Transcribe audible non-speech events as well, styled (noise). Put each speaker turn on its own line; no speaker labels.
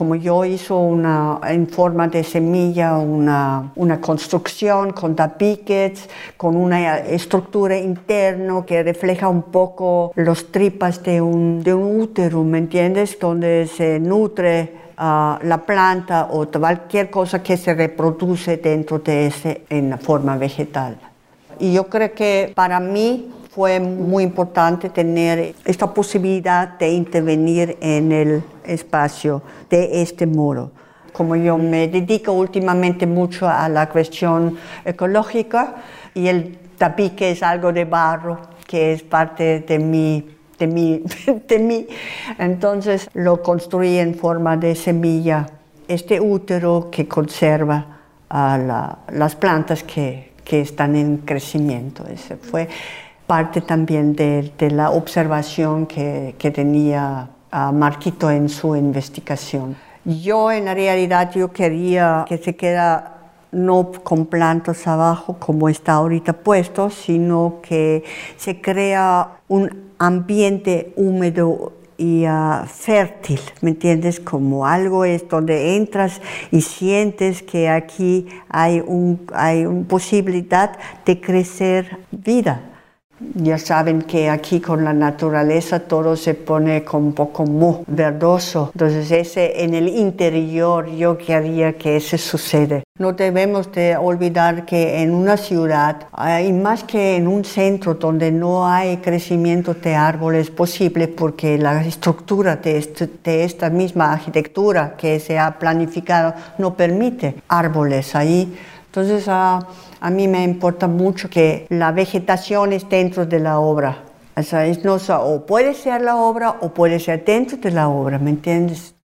como yo hizo una, en forma de semilla una, una construcción con tapiques, con una estructura interna que refleja un poco los tripas de un, de un útero, ¿me entiendes? Donde se nutre ah, la planta o cualquier cosa que se reproduce dentro de ese en forma vegetal. Y yo creo que para mí fue muy importante tener esta posibilidad de intervenir en el espacio de este modo. Como yo me dedico últimamente mucho a la cuestión ecológica y el tapique es algo de barro que es parte de mi, de mí, (laughs) de mí. Entonces lo construí en forma de semilla, este útero que conserva a las plantas que, que, están en crecimiento. Ese fue parte también de, la observación que, tenía uh, Marquito en su investigación. Yo en la realidad yo quería que se queda no con plantas abajo como está ahorita puesto, sino que se crea un ambiente húmedo y uh, fértil, ¿me entiendes? Como algo es donde entras y sientes que aquí hay, un, hay una posibilidad de crecer vida. Ya saben que aquí con la naturaleza todo se pone como un poco muy verdoso. Entonces ese en el interior yo quería que eso suceda. No debemos de olvidar que en una ciudad, y más que en un centro donde no hay crecimiento de árboles posible porque la estructura de, este, de esta misma arquitectura que se ha planificado no permite árboles ahí. Entonces, a, a mí me importa mucho que la vegetación esté dentro de la obra. O sea, no, o puede ser la obra o puede ser dentro de la obra, ¿me entiendes?